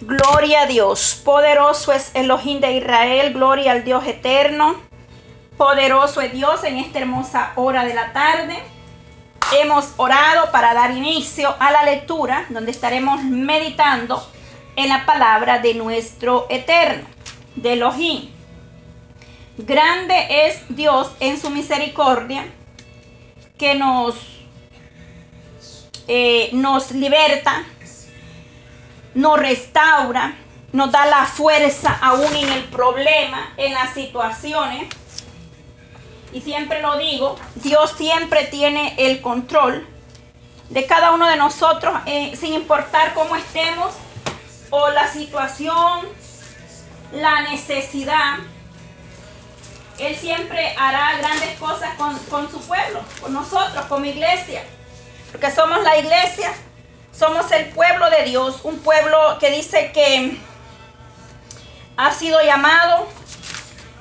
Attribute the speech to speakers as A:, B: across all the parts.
A: Gloria a Dios. Poderoso es Elohim de Israel. Gloria al Dios eterno. Poderoso es Dios en esta hermosa hora de la tarde. Hemos orado para dar inicio a la lectura donde estaremos meditando en la palabra de nuestro eterno, de Elohim. Grande es Dios en su misericordia que nos, eh, nos liberta nos restaura, nos da la fuerza aún en el problema, en las situaciones. Y siempre lo digo, Dios siempre tiene el control de cada uno de nosotros, eh, sin importar cómo estemos o la situación, la necesidad. Él siempre hará grandes cosas con, con su pueblo, con nosotros, como iglesia, porque somos la iglesia somos el pueblo de Dios, un pueblo que dice que ha sido llamado,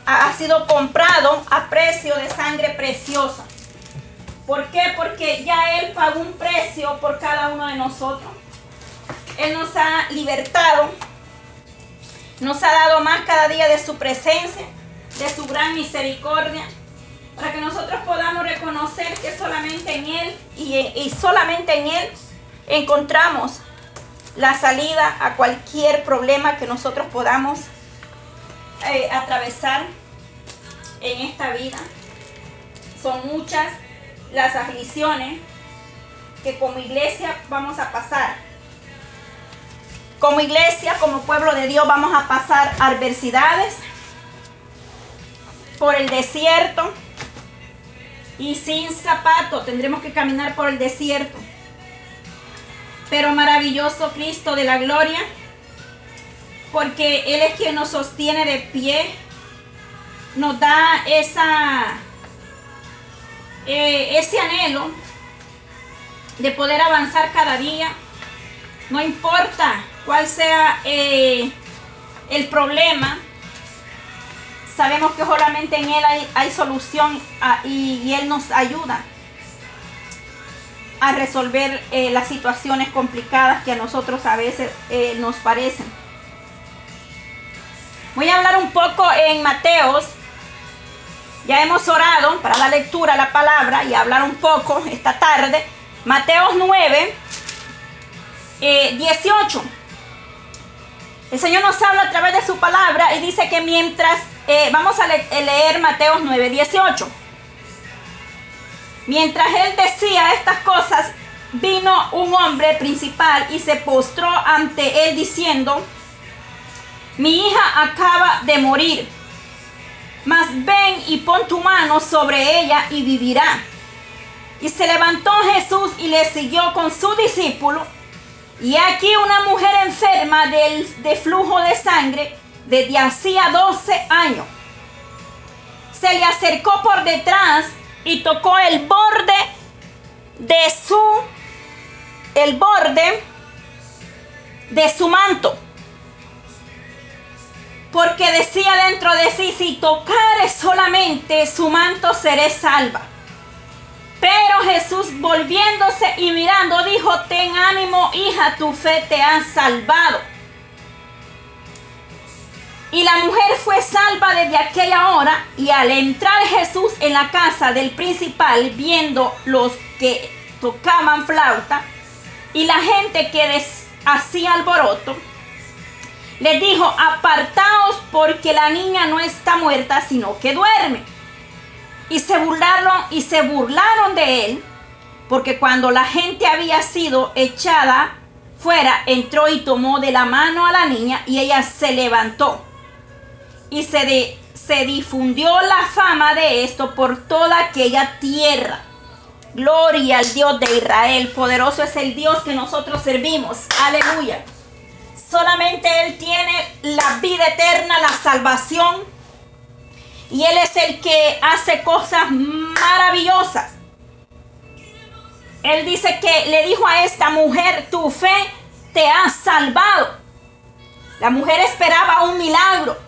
A: ha sido comprado a precio de sangre preciosa. ¿Por qué? Porque ya Él pagó un precio por cada uno de nosotros. Él nos ha libertado, nos ha dado más cada día de su presencia, de su gran misericordia, para que nosotros podamos reconocer que solamente en Él y, y solamente en Él encontramos la salida a cualquier problema que nosotros podamos eh, atravesar en esta vida. Son muchas las aflicciones que como iglesia vamos a pasar. Como iglesia, como pueblo de Dios, vamos a pasar adversidades por el desierto y sin zapato tendremos que caminar por el desierto pero maravilloso Cristo de la gloria, porque Él es quien nos sostiene de pie, nos da esa, eh, ese anhelo de poder avanzar cada día, no importa cuál sea eh, el problema, sabemos que solamente en Él hay, solución ah, y Él nos ayuda a resolver eh, las situaciones complicadas que a nosotros a veces eh, nos parecen. Voy a hablar un poco en Mateos. Ya hemos orado para la lectura la palabra y hablar un poco esta tarde. Mateos 9, 18. Eh, El Señor nos habla a través de su palabra y dice que mientras, vamos a leer Mateos 9, 18. Mientras él decía estas cosas, vino un hombre principal y se postró ante él diciendo, mi hija acaba de morir, mas ven y pon tu mano sobre ella y vivirá. Y se levantó Jesús y le siguió con su discípulo. Y aquí una mujer enferma de, de flujo de sangre desde hacía 12 años. Se le acercó por detrás y tocó el borde de su el borde de su manto. Porque decía dentro de sí, si tocare solamente su manto seré salva. Pero Jesús volviéndose y mirando dijo, ten ánimo hija, tu fe te ha salvado. Y la mujer fue salva desde aquella hora y al entrar Jesús en la casa del principal, viendo los que tocaban flauta y la gente que hacía alboroto, les dijo, apartaos porque la niña no está muerta, sino que duerme. Y se burlaron y se burlaron de él, porque cuando la gente había sido echada fuera, entró y tomó de la mano a la niña y ella se levantó y se, se difundió la fama de esto por toda aquella tierra. Gloria al Dios de Israel. Poderoso es el Dios que nosotros servimos. Aleluya. Solamente Él tiene la vida eterna, la salvación. Y Él es el que hace cosas maravillosas. Él dice que le dijo a esta mujer, tu fe te ha salvado. La mujer esperaba un milagro.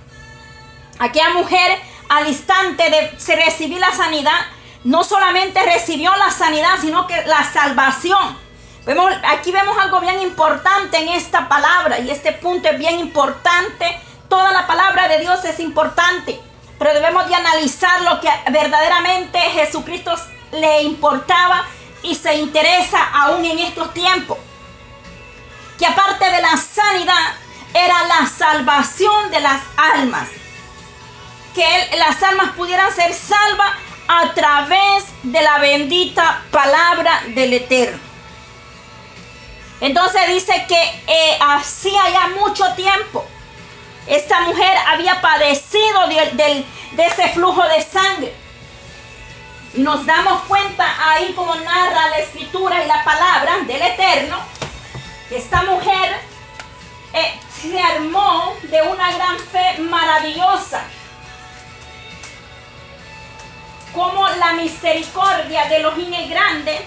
A: Aquella mujer al instante de recibir la sanidad, no solamente recibió la sanidad, sino que la salvación. Vemos, aquí vemos algo bien importante en esta palabra y este punto es bien importante. Toda la palabra de Dios es importante, pero debemos de analizar lo que verdaderamente Jesucristo le importaba y se interesa aún en estos tiempos. Que aparte de la sanidad, era la salvación de las almas. Que las almas pudieran ser salvas a través de la bendita palabra del Eterno. Entonces dice que eh, hacía ya mucho tiempo esta mujer había padecido de, de ese flujo de sangre. Nos damos cuenta ahí como narra la escritura y la palabra del Eterno, que esta mujer eh, se armó de una gran fe maravillosa. Como la misericordia de los es grande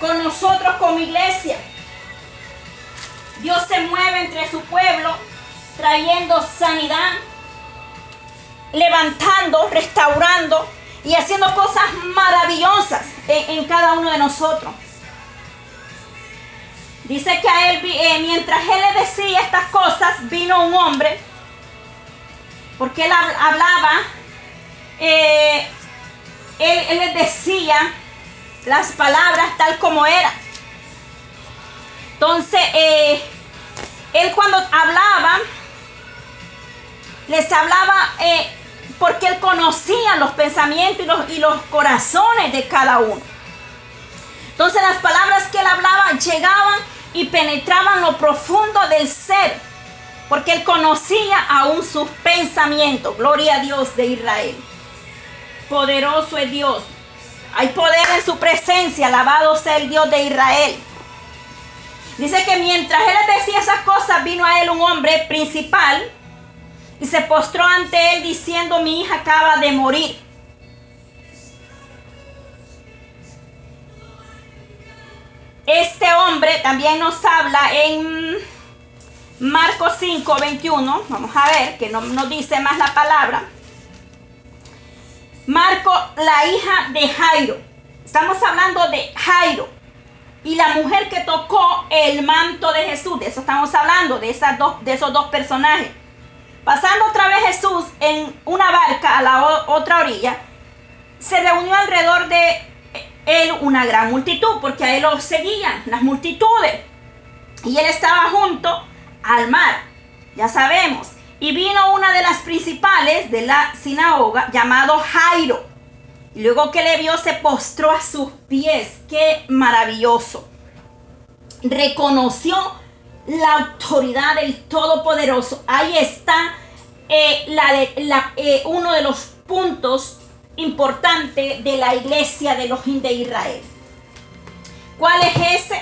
A: con nosotros como iglesia. Dios se mueve entre su pueblo trayendo sanidad, levantando, restaurando y haciendo cosas maravillosas en, cada uno de nosotros. Dice que a él, eh, mientras él le decía estas cosas, vino un hombre, porque él hablaba, eh, él, les decía las palabras tal como eran. Entonces, eh, él cuando hablaba, les hablaba eh, porque él conocía los pensamientos y los, y los corazones de cada uno. Entonces las palabras que él hablaba llegaban y penetraban lo profundo del ser, porque él conocía aún sus pensamientos. Gloria a Dios de Israel. Poderoso es Dios. Hay poder en su presencia. Alabado sea el Dios de Israel. Dice que mientras él decía esas cosas, vino a él un hombre principal y se postró ante él diciendo, mi hija acaba de morir. Este hombre también nos habla en Marcos 5, 21. Vamos a ver que no nos dice más la palabra. Marco, la hija de Jairo. Estamos hablando de Jairo. Y la mujer que tocó el manto de Jesús. De eso estamos hablando, de, esas dos, de esos dos personajes. Pasando otra vez Jesús en una barca a la otra orilla, se reunió alrededor de él una gran multitud, porque a él lo seguían las multitudes. Y él estaba junto al mar, ya sabemos. Y vino una de las principales de la sinagoga, llamado Jairo. Y luego que le vio, se postró a sus pies. ¡Qué maravilloso! Reconoció la autoridad del Todopoderoso. Ahí está eh, eh, uno de los puntos importantes de la iglesia de los de Israel. ¿Cuál es ese?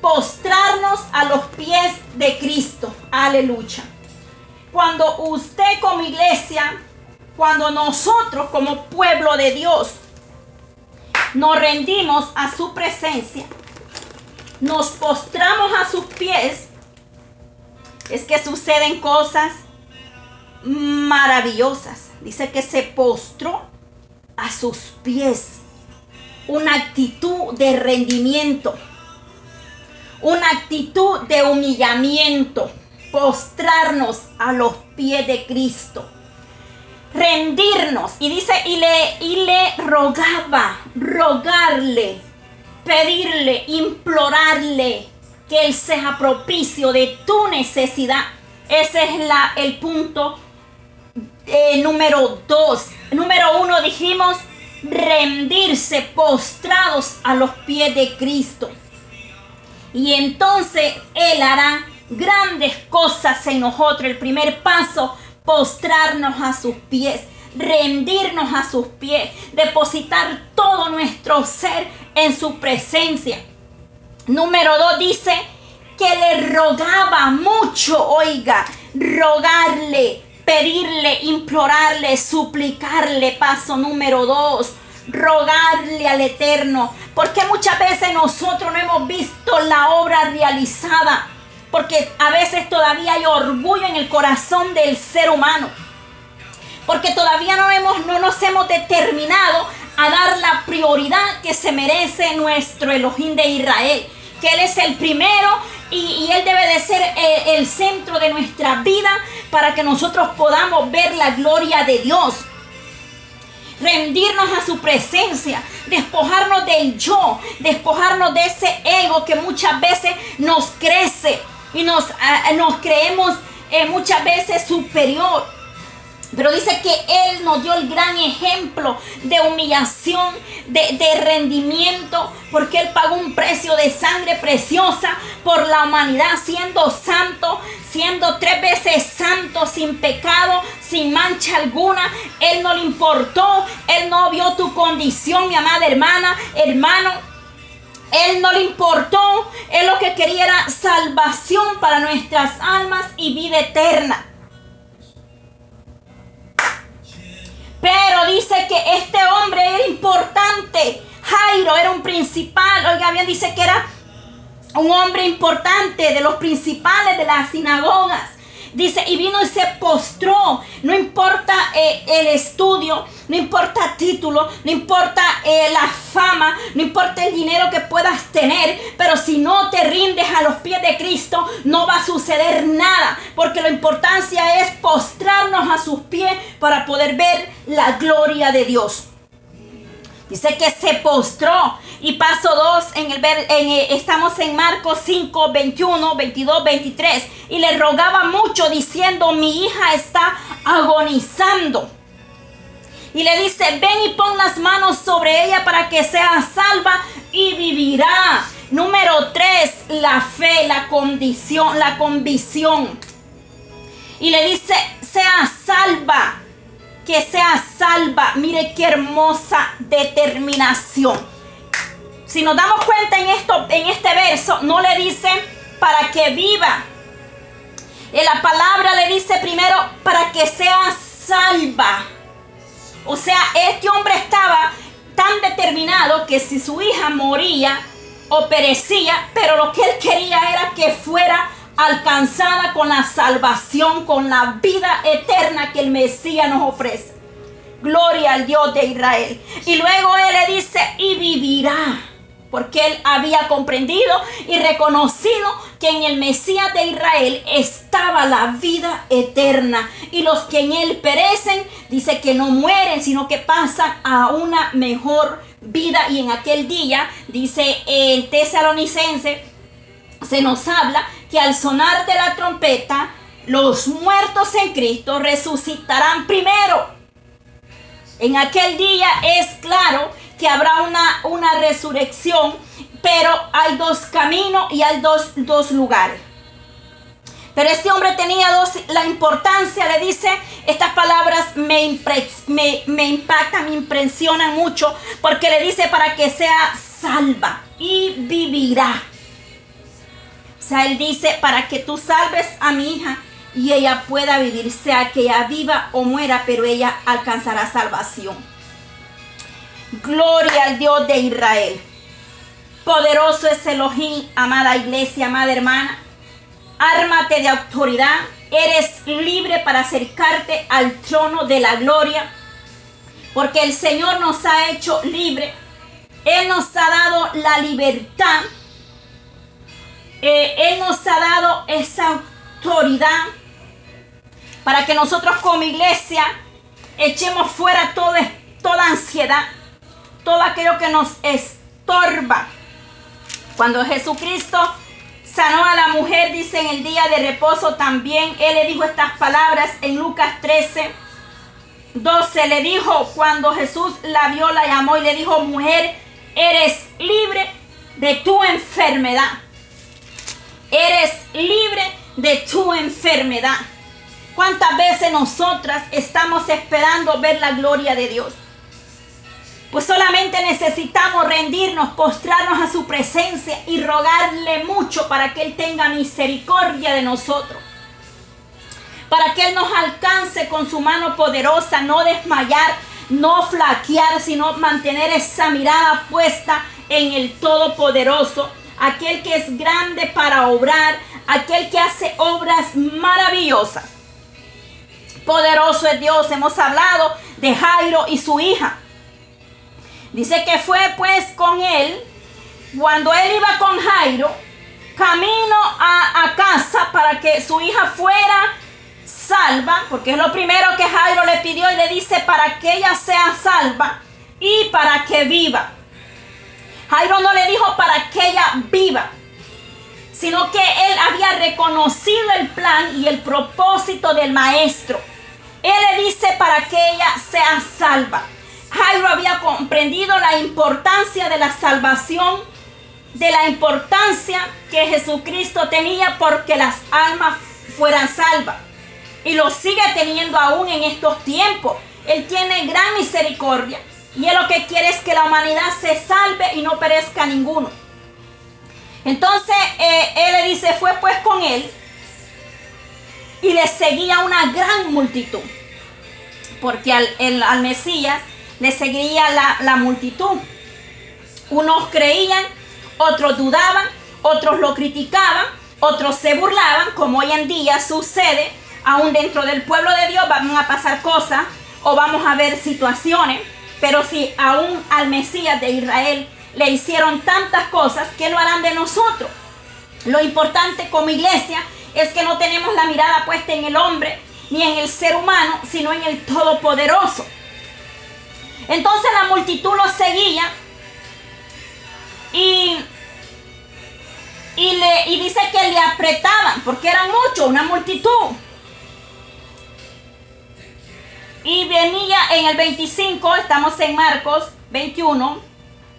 A: Postrarnos a los pies de Cristo. Aleluya. Cuando usted como iglesia, cuando nosotros como pueblo de Dios nos rendimos a su presencia, nos postramos a sus pies, es que suceden cosas maravillosas. Dice que se postró a sus pies. Una actitud de rendimiento. Una actitud de humillamiento. Postrarnos a los pies de Cristo. Rendirnos. Y dice, y le, y le rogaba, rogarle, pedirle, implorarle que Él sea propicio de tu necesidad. Ese es la, el punto eh, número dos. Número uno dijimos rendirse postrados a los pies de Cristo. Y entonces Él hará grandes cosas en nosotros. El primer paso, postrarnos a sus pies, rendirnos a sus pies, depositar todo nuestro ser en su presencia. Número dos dice que le rogaba mucho, oiga, rogarle, pedirle, implorarle, suplicarle. Paso número dos, rogarle al Eterno. Porque muchas veces nosotros no hemos visto la obra realizada. Porque a veces todavía hay orgullo en el corazón del ser humano. Porque todavía no, hemos, no nos hemos determinado a dar la prioridad que se merece nuestro Elohim de Israel que Él es el primero y, Él debe de ser el, el centro de nuestra vida para que nosotros podamos ver la gloria de Dios rendirnos a su presencia, despojarnos del yo, despojarnos de ese ego que muchas veces nos crece y nos, ah, nos creemos eh, muchas veces superior. Pero dice que Él nos dio el gran ejemplo de humillación, de, de, rendimiento, porque Él pagó un precio de sangre preciosa por la humanidad, siendo santo, siendo tres veces santo, sin pecado, sin mancha alguna. Él no le importó, Él no vio tu condición, mi amada hermana, hermano. Él no le importó, Él lo que quería era salvación para nuestras almas y vida eterna. Pero dice que este hombre era importante. Jairo era un principal. Oiga bien, dice que era un hombre importante de los principales de las sinagogas. Dice, y vino y se postró. No importa eh, el estudio, no importa título, no importa eh, la fama, no importa el dinero que puedas tener, pero si no te rindes a los pies de Cristo, no va a suceder nada. Porque la importancia es postrarnos a sus pies para poder ver la gloria de Dios. Dice que se postró. Y paso 2, en el, en, eh, estamos en Marcos 5, 21, 22, 23. Y le rogaba mucho diciendo, mi hija está agonizando. Y le dice, ven y pon las manos sobre ella para que sea salva y vivirá. Número 3, la fe, la condición, la convicción. Y le dice, sea salva que sea salva. Mire qué hermosa determinación. Si nos damos cuenta en esto, en este verso, no le dice para que viva. En la palabra le dice primero para que sea salva. O sea, este hombre estaba tan determinado que si su hija moría o perecía, pero lo que él quería era que fuera alcanzada con la salvación, con la vida eterna que el Mesías nos ofrece. Gloria al Dios de Israel. Y luego Él le dice, y vivirá. Porque Él había comprendido y reconocido que en el Mesías de Israel estaba la vida eterna. Y los que en Él perecen, dice que no mueren, sino que pasan a una mejor vida. Y en aquel día, dice el tesalonicense, se nos habla que al sonar de la trompeta, los muertos en Cristo resucitarán primero. En aquel día es claro que habrá una, una resurrección, pero hay dos caminos y hay dos, dos lugares. Pero este hombre tenía dos, la importancia, le dice, estas palabras me, me, me impactan, me impresionan mucho, porque le dice para que sea salva y vivirá Él dice, para que tú salves a mi hija y ella pueda vivir, sea que ella viva o muera, pero ella alcanzará salvación. Gloria al Dios de Israel. Poderoso es Elohim, amada iglesia, amada hermana. Ármate de autoridad. Eres libre para acercarte al trono de la gloria. Porque el Señor nos ha hecho libre. Él nos ha dado la libertad esa autoridad para que nosotros como iglesia echemos fuera toda, toda ansiedad, todo aquello que nos estorba. Cuando Jesucristo sanó a la mujer, dice en el día de reposo también, Él le dijo estas palabras en Lucas 13, 12, le dijo, cuando Jesús la vio, la llamó y le dijo, mujer, eres libre de tu enfermedad. Eres libre de tu enfermedad. ¿Cuántas veces nosotras estamos esperando ver la gloria de Dios? Pues solamente necesitamos rendirnos, postrarnos a su presencia y rogarle mucho para que Él tenga misericordia de nosotros. Para que Él nos alcance con su mano poderosa, no desmayar, no flaquear, sino mantener esa mirada puesta en el Todopoderoso aquel que es grande para obrar, aquel que hace obras maravillosas. Poderoso es Dios. Hemos hablado de Jairo y su hija. Dice que fue pues con él cuando él iba con Jairo, camino a, a casa para que su hija fuera salva, porque es lo primero que Jairo le pidió y le dice para que ella sea salva y para que viva. Jairo no le dijo para que ella viva, sino que él había reconocido el plan y el propósito del maestro. Él le dice para que ella sea salva. Jairo había comprendido la importancia de la salvación, de la importancia que Jesucristo tenía porque las almas fueran salvas. Y lo sigue teniendo aún en estos tiempos. Él tiene gran misericordia. Y él lo que quiere es que la humanidad se salve y no perezca ninguno. Entonces eh, él le dice, fue pues con él y le seguía una gran multitud. Porque al, al Mesías le seguía la, la multitud. Unos creían, otros dudaban, otros lo criticaban, otros se burlaban, como hoy en día sucede, aún dentro del pueblo de Dios van a pasar cosas o vamos a ver situaciones pero si aún al Mesías de Israel le hicieron tantas cosas, ¿qué lo harán de nosotros? Lo importante como iglesia es que no tenemos la mirada puesta en el hombre ni en el ser humano, sino en el Todopoderoso. Entonces la multitud lo seguía y, y, le, y dice que le apretaban, porque eran muchos, una multitud. Y venía en el 25, estamos en Marcos 21,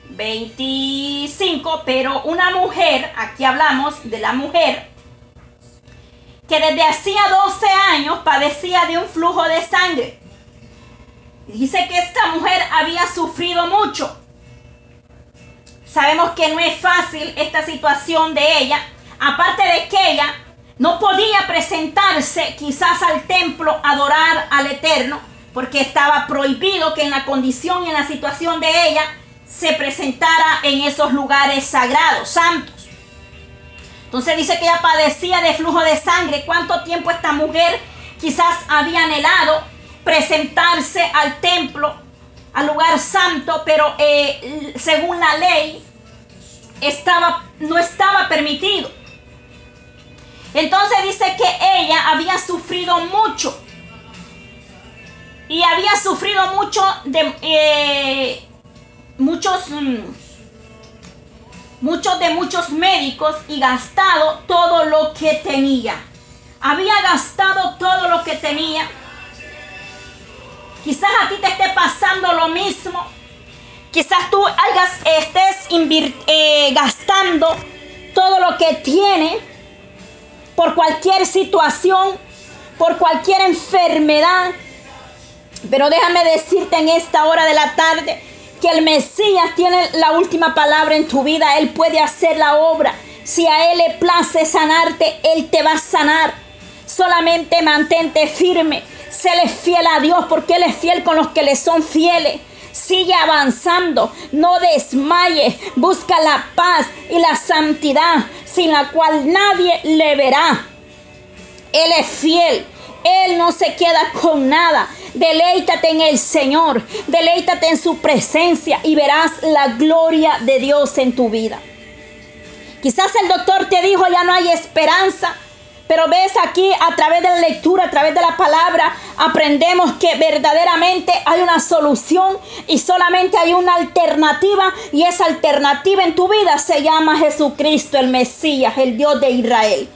A: 25, pero una mujer, aquí hablamos de la mujer, que desde hacía 12 años padecía de un flujo de sangre. Dice que esta mujer había sufrido mucho. Sabemos que no es fácil esta situación de ella, aparte de que ella no podía presentarse quizás al templo a adorar al Eterno, porque estaba prohibido que en la condición y en la situación de ella se presentara en esos lugares sagrados, santos. Entonces dice que ella padecía de flujo de sangre. ¿Cuánto tiempo esta mujer quizás había anhelado presentarse al templo, al lugar santo, pero eh, según la ley estaba, no estaba permitido? Entonces dice que ella había sufrido mucho y había sufrido mucho de eh, muchos mm, muchos de muchos médicos y gastado todo lo que tenía. Había gastado todo lo que tenía. Quizás a ti te esté pasando lo mismo. Quizás tú estés eh, gastando todo lo que tiene por cualquier situación, por cualquier enfermedad, pero déjame decirte en esta hora de la tarde que el Mesías tiene la última palabra en tu vida. Él puede hacer la obra. Si a Él le place sanarte, Él te va a sanar. Solamente mantente firme. Séle fiel a Dios porque Él es fiel con los que le son fieles. Sigue avanzando, no desmaye, busca la paz y la santidad sin la cual nadie le verá. Él es fiel, Él no se queda con nada. Deleítate en el Señor, deleítate en su presencia y verás la gloria de Dios en tu vida. Quizás el doctor te dijo ya no hay esperanza, pero ves aquí a través de la lectura, a través de la palabra, aprendemos que verdaderamente hay una solución y solamente hay una alternativa y esa alternativa en tu vida se llama Jesucristo, el Mesías, el Dios de Israel.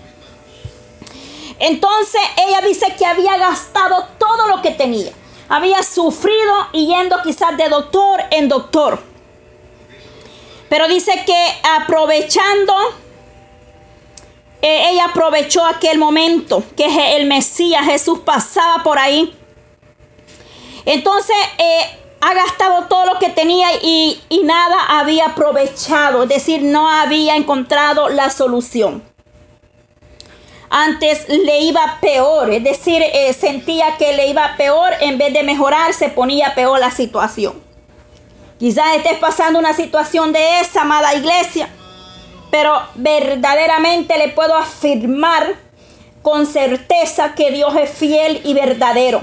A: Entonces ella dice que había gastado todo lo que tenía. Había sufrido y yendo quizás de doctor en doctor. Pero dice que aprovechando, eh, ella aprovechó aquel momento que el Mesías Jesús pasaba por ahí. Entonces eh, ha gastado todo lo que tenía y, y nada había aprovechado. Es decir, no había encontrado la solución antes le iba peor, es decir, eh, sentía que le iba peor, en vez de mejorar se ponía peor la situación. Quizás estés pasando una situación de esa, amada iglesia, pero verdaderamente le puedo afirmar con certeza que Dios es fiel y verdadero.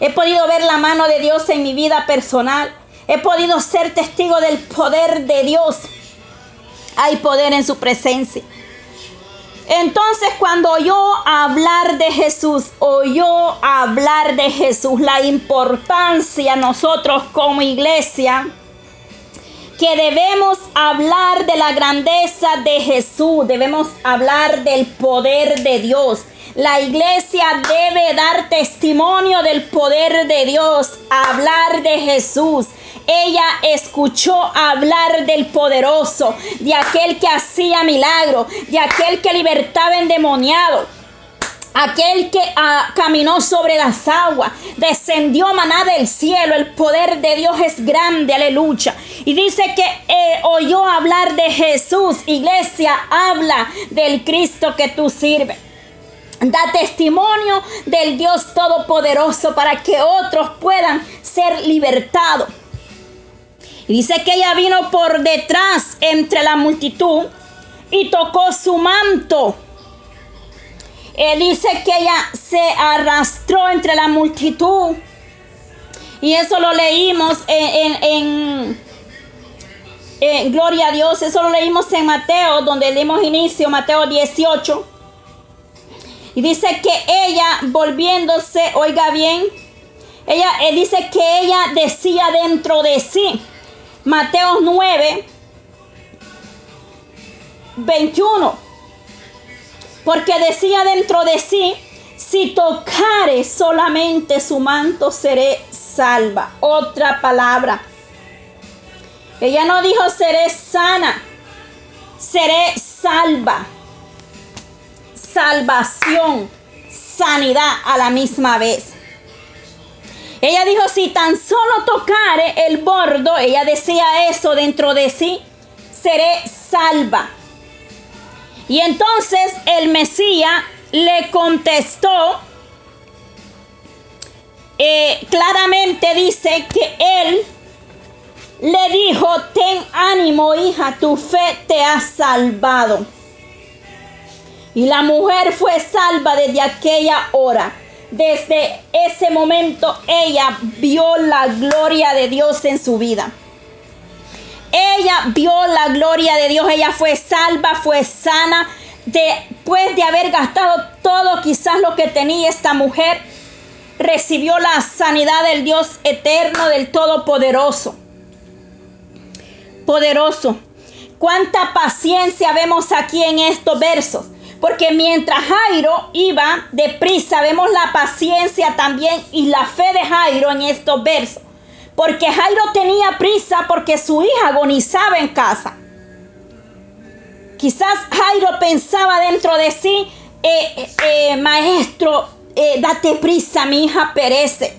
A: He podido ver la mano de Dios en mi vida personal. He podido ser testigo del poder de Dios hay poder en su presencia. Entonces cuando oyó hablar de Jesús, oyó hablar de Jesús, la importancia nosotros como iglesia, que debemos hablar de la grandeza de Jesús, debemos hablar del poder de Dios. La iglesia debe dar testimonio del poder de Dios, hablar de Jesús. Ella escuchó hablar del poderoso, de aquel que hacía milagro, de aquel que libertaba endemoniado aquel que ah, caminó sobre las aguas, descendió maná del cielo, el poder de Dios es grande, aleluya. Y dice que eh, oyó hablar de Jesús, iglesia, habla del Cristo que tú sirves. Da testimonio del Dios Todopoderoso para que otros puedan ser libertados. Y dice que ella vino por detrás entre la multitud y tocó su manto. Eh, dice que ella se arrastró entre la multitud. Y eso lo leímos en, en, Gloria a Dios. Eso lo leímos en Mateo, donde dimos inicio, Mateo 18. Y dice que ella volviéndose, oiga bien, ella eh, dice que ella decía dentro de sí, Mateo 9, 21, porque decía dentro de sí, si tocare solamente su manto seré salva. Otra palabra. Ella no dijo seré sana, seré salva salvación, sanidad a la misma vez. Ella dijo, si tan solo tocare el bordo, ella decía eso dentro de sí, seré salva. Y entonces el Mesías le contestó, eh, claramente dice que él le dijo, ten ánimo hija, tu fe te ha salvado. Y la mujer fue salva desde aquella hora. Desde ese momento ella vio la gloria de Dios en su vida. Ella vio la gloria de Dios, ella fue salva, fue sana. Después de haber gastado todo quizás lo que tenía esta mujer, recibió la sanidad del Dios eterno, del Todopoderoso. Poderoso. Cuánta paciencia vemos aquí en estos versos. Porque mientras Jairo iba deprisa, vemos la paciencia también y la fe de Jairo en estos versos. Porque Jairo tenía prisa porque su hija agonizaba en casa. Quizás Jairo pensaba dentro de sí, eh, eh, eh, maestro, date prisa, mi hija perece.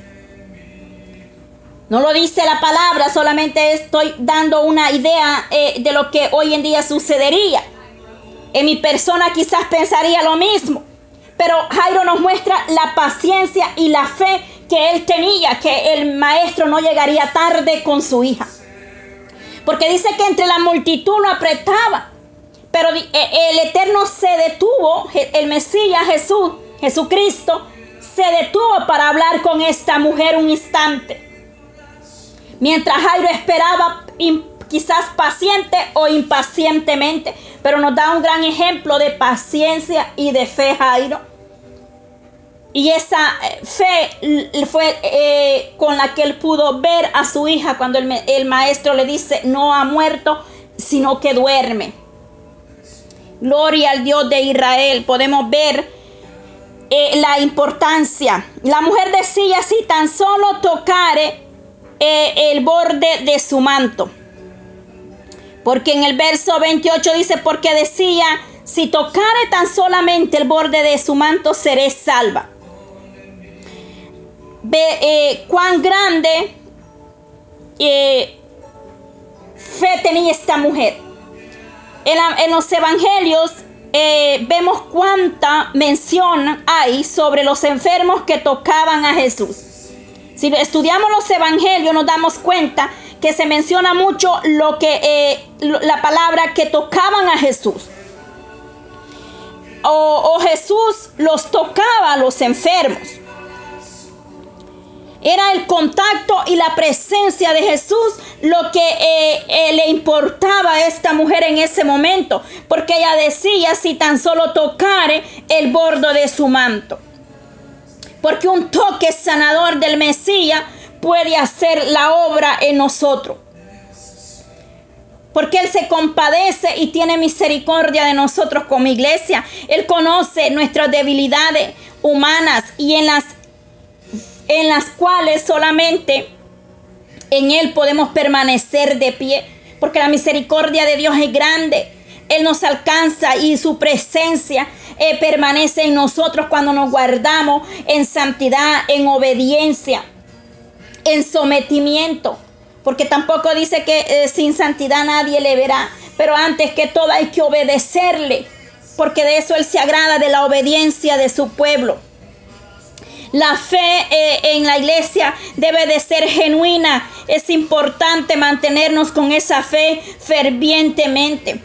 A: No lo dice la palabra, solamente estoy dando una idea de lo que hoy en día sucedería. En mi persona quizás pensaría lo mismo. Pero Jairo nos muestra la paciencia y la fe que él tenía, que el maestro no llegaría tarde con su hija. Porque dice que entre la multitud lo apretaba. Pero eh, el Eterno se detuvo, el Mesías Jesús, Jesucristo, se detuvo para hablar con esta mujer un instante. Mientras Jairo esperaba quizás paciente o impacientemente, pero nos da un gran ejemplo de paciencia y de fe, Jairo. Y esa eh, fe fue eh, con la que él pudo ver a su hija cuando el, maestro le dice, no ha muerto, sino que duerme. Gloria al Dios de Israel. Podemos ver eh, la importancia. La mujer decía, si tan solo tocare el borde de su manto. Porque en el verso 28 dice, porque decía, si tocare tan solamente el borde de su manto, seré salva. Ve eh, cuán grande eh, fe tenía esta mujer. En, los evangelios eh, vemos cuánta mención hay sobre los enfermos que tocaban a Jesús. Si estudiamos los evangelios nos damos cuenta que se menciona mucho lo que eh, la palabra que tocaban a Jesús. O, Jesús los tocaba a los enfermos. Era el contacto y la presencia de Jesús lo que eh, eh, le importaba a esta mujer en ese momento, porque ella decía si tan solo tocare el bordo de su manto. Porque un toque sanador del Mesías puede hacer la obra en nosotros. Porque Él se compadece y tiene misericordia de nosotros como iglesia. Él conoce nuestras debilidades humanas y en las en las cuales solamente en Él podemos permanecer de pie, porque la misericordia de Dios es grande. Él nos alcanza y su presencia eh, permanece en nosotros cuando nos guardamos en santidad, en obediencia, en sometimiento. Porque tampoco dice que eh, sin santidad nadie le verá. Pero antes que todo hay que obedecerle. Porque de eso Él se agrada, de la obediencia de su pueblo. La fe eh, en la iglesia debe de ser genuina. Es importante mantenernos con esa fe fervientemente.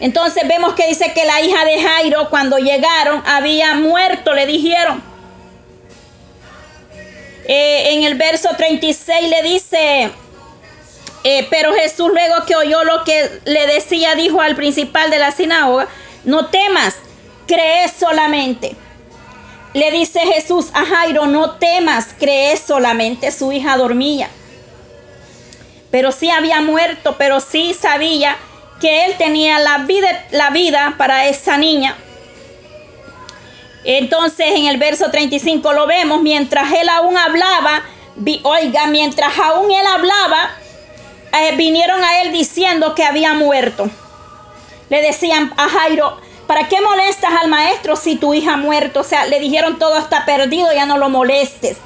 A: Entonces vemos que dice que la hija de Jairo cuando llegaron había muerto, le dijeron. Eh, en el verso 36 le dice, eh, pero Jesús luego que oyó lo que le decía, dijo al principal de la sinagoga, no temas, crees solamente. Le dice Jesús a Jairo, no temas, crees solamente, su hija dormía. Pero sí había muerto, pero sí sabía que él tenía la vida, la vida para esa niña. Entonces en el verso 35 lo vemos, mientras él aún hablaba, oiga, mientras aún él hablaba, eh, vinieron a él diciendo que había muerto. Le decían a Jairo, ¿Para qué molestas al maestro si tu hija ha muerto? O sea, le dijeron todo está perdido, ya no lo molestes.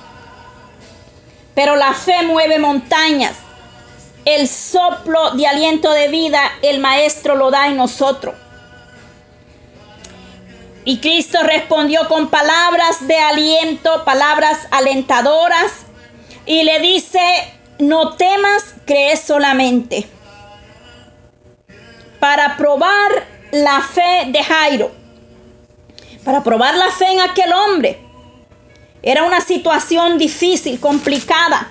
A: Pero la fe mueve montañas. El soplo de aliento de vida el maestro lo da en nosotros. Y Cristo respondió con palabras de aliento, palabras alentadoras. Y le dice, no temas, crees solamente. Para probar la fe de Jairo, para probar la fe en aquel hombre. Era una situación difícil, complicada,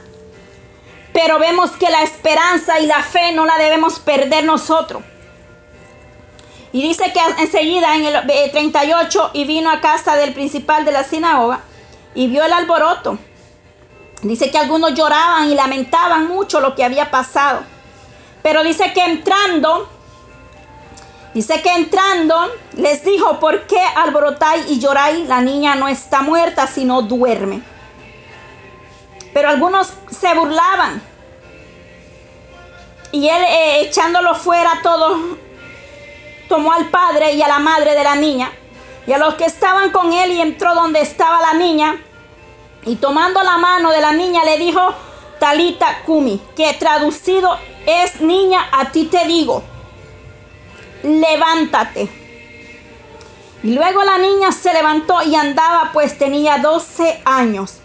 A: pero vemos que la esperanza y la fe no la debemos perder nosotros. Y dice que enseguida en el 38 y vino a casa del principal de la sinagoga y vio el alboroto. Dice que algunos lloraban y lamentaban mucho lo que había pasado. Pero dice que entrando Dice que entrando les dijo, ¿por qué alborotáis y lloráis? La niña no está muerta, sino duerme. Pero algunos se burlaban. Y él, eh, echándolo fuera todos, tomó al padre y a la madre de la niña y a los que estaban con él y entró donde estaba la niña. Y tomando la mano de la niña le dijo, Talita Kumi, que traducido es niña, a ti te digo levántate. Y luego la niña se levantó y andaba, pues tenía 12 años.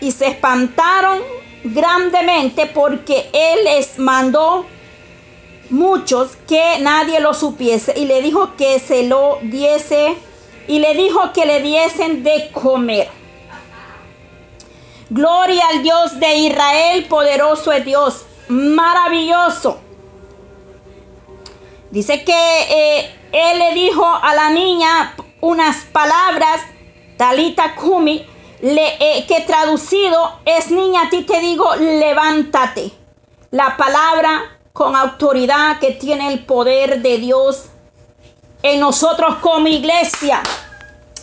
A: Y se espantaron grandemente porque él les mandó muchos que nadie lo supiese y le dijo que se lo diese y le dijo que le diesen de comer. Gloria al Dios de Israel, poderoso es Dios, maravilloso. Dice que eh, él le dijo a la niña unas palabras, Talita Kumi, le, eh, que traducido es niña, a ti te digo, levántate. La palabra con autoridad que tiene el poder de Dios en nosotros como iglesia.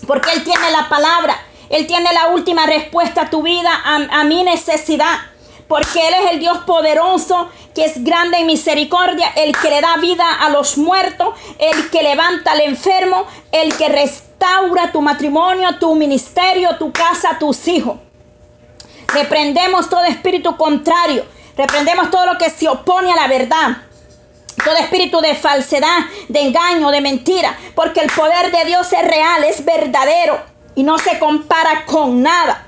A: Porque Él tiene la palabra. Él tiene la última respuesta a tu vida, a mi necesidad porque Él es el Dios poderoso, que es grande en misericordia, el que le da vida a los muertos, el que levanta al enfermo, el que restaura tu matrimonio, tu ministerio, tu casa, tus hijos. Reprendemos todo espíritu contrario, reprendemos todo lo que se opone a la verdad. Todo espíritu de falsedad, de engaño, de mentira, porque el poder de Dios es real, es verdadero y no se compara con nada.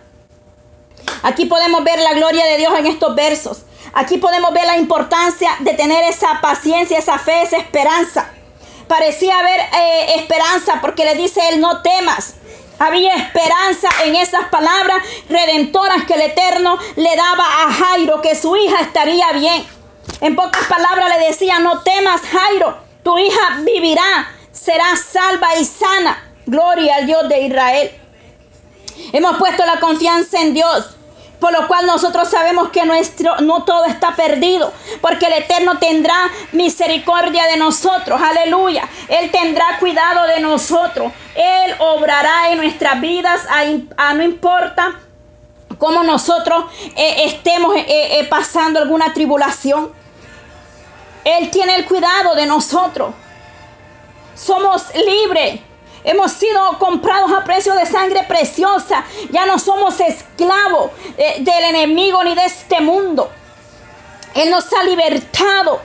A: Aquí podemos ver la gloria de Dios en estos versos. Aquí podemos ver la importancia de tener esa paciencia, esa fe, esa esperanza. Parecía haber eh, esperanza porque le dice él, no temas, Había esperanza en esas palabras redentoras que el Eterno le daba a Jairo, que su hija estaría bien. En pocas palabras le decía, no temas Jairo, tu hija vivirá, será salva y sana. Gloria al Dios de Israel. Hemos puesto la confianza en Dios. Por lo cual nosotros sabemos que nuestro, no todo está perdido, porque el Eterno tendrá misericordia de nosotros, aleluya. Él tendrá cuidado de nosotros, Él obrará en nuestras vidas, a, no importa cómo nosotros eh, estemos eh, eh, pasando alguna tribulación. Él tiene el cuidado de nosotros. Somos libres. Hemos sido comprados a precio de sangre preciosa. Ya no somos esclavos eh, del enemigo ni de este mundo. Él nos ha libertado.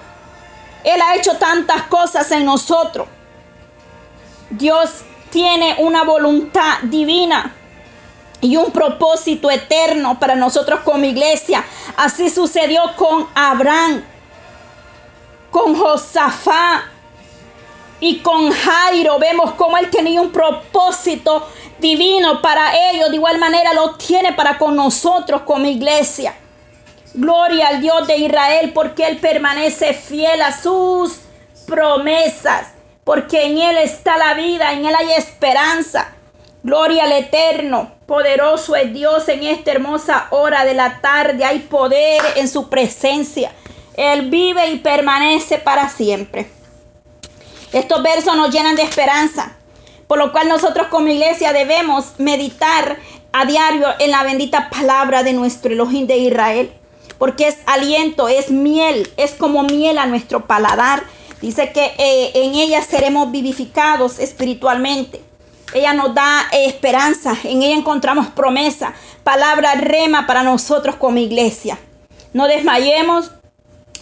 A: Él ha hecho tantas cosas en nosotros. Dios tiene una voluntad divina y un propósito eterno para nosotros como iglesia. Así sucedió con Abraham, con Josafá, y con Jairo vemos cómo él tenía un propósito divino para ellos. De igual manera lo tiene para con nosotros como iglesia. Gloria al Dios de Israel porque Él permanece fiel a sus promesas. Porque en Él está la vida, en Él hay esperanza. Gloria al Eterno. Poderoso es Dios en esta hermosa hora de la tarde. Hay poder en su presencia. Él vive y permanece para siempre. Estos versos nos llenan de esperanza, por lo cual nosotros como iglesia debemos meditar a diario en la bendita palabra de nuestro Elohim de Israel, porque es aliento, es miel, es como miel a nuestro paladar. Dice que eh, en ella seremos vivificados espiritualmente. Ella nos da esperanza, en ella encontramos promesa, palabra rema para nosotros como iglesia. No desmayemos,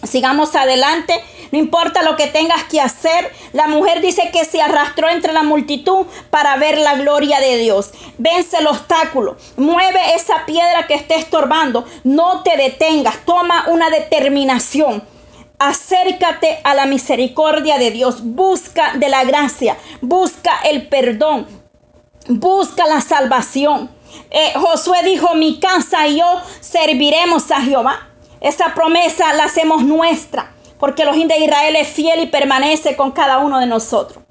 A: Sigamos adelante, no importa lo que tengas que hacer. La mujer dice que se arrastró entre la multitud para ver la gloria de Dios. Vence el obstáculo, mueve esa piedra que esté estorbando. No te detengas, toma una determinación. Acércate a la misericordia de Dios, busca de la gracia, busca el perdón, busca la salvación. Eh, Josué dijo, mi casa y yo serviremos a Jehová. Esa promesa la hacemos nuestra, porque el de Israel es fiel y permanece con cada uno de nosotros.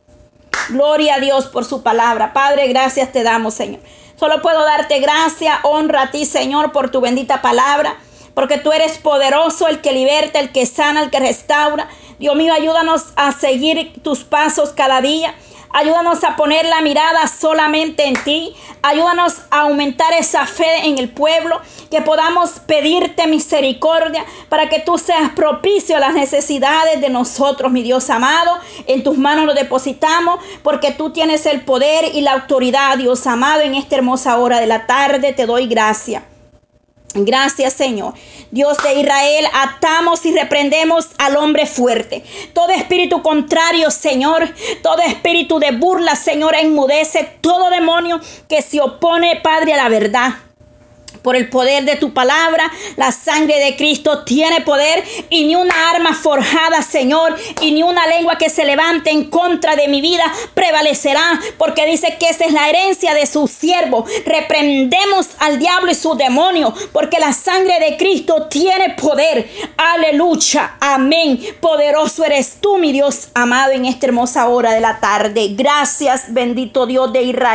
A: Gloria a Dios por su palabra. Padre, gracias te damos, Señor. Solo puedo darte gracia, honra a ti, Señor, por tu bendita palabra, porque tú eres poderoso, el que liberta, el que sana, el que restaura. Dios mío, ayúdanos a seguir tus pasos cada día. Ayúdanos a poner la mirada solamente en ti. Ayúdanos a aumentar esa fe en el pueblo. Que podamos pedirte misericordia para que tú seas propicio a las necesidades de nosotros, mi Dios amado. En tus manos lo depositamos porque tú tienes el poder y la autoridad, Dios amado. En esta hermosa hora de la tarde te doy gracias. Gracias Señor. Dios de Israel, atamos y reprendemos al hombre fuerte. Todo espíritu contrario, Señor, todo espíritu de burla, Señor, enmudece todo demonio que se opone, Padre, a la verdad por el poder de tu palabra. La sangre de Cristo tiene poder y ni una arma forjada, Señor, y ni una lengua que se levante en contra de mi vida prevalecerá, porque dice que esa es la herencia de su siervo. Reprendemos al diablo y su demonio, porque la sangre de Cristo tiene poder. Aleluya, amén. Poderoso eres tú, mi Dios amado, en esta hermosa hora de la tarde. Gracias, bendito Dios de Israel.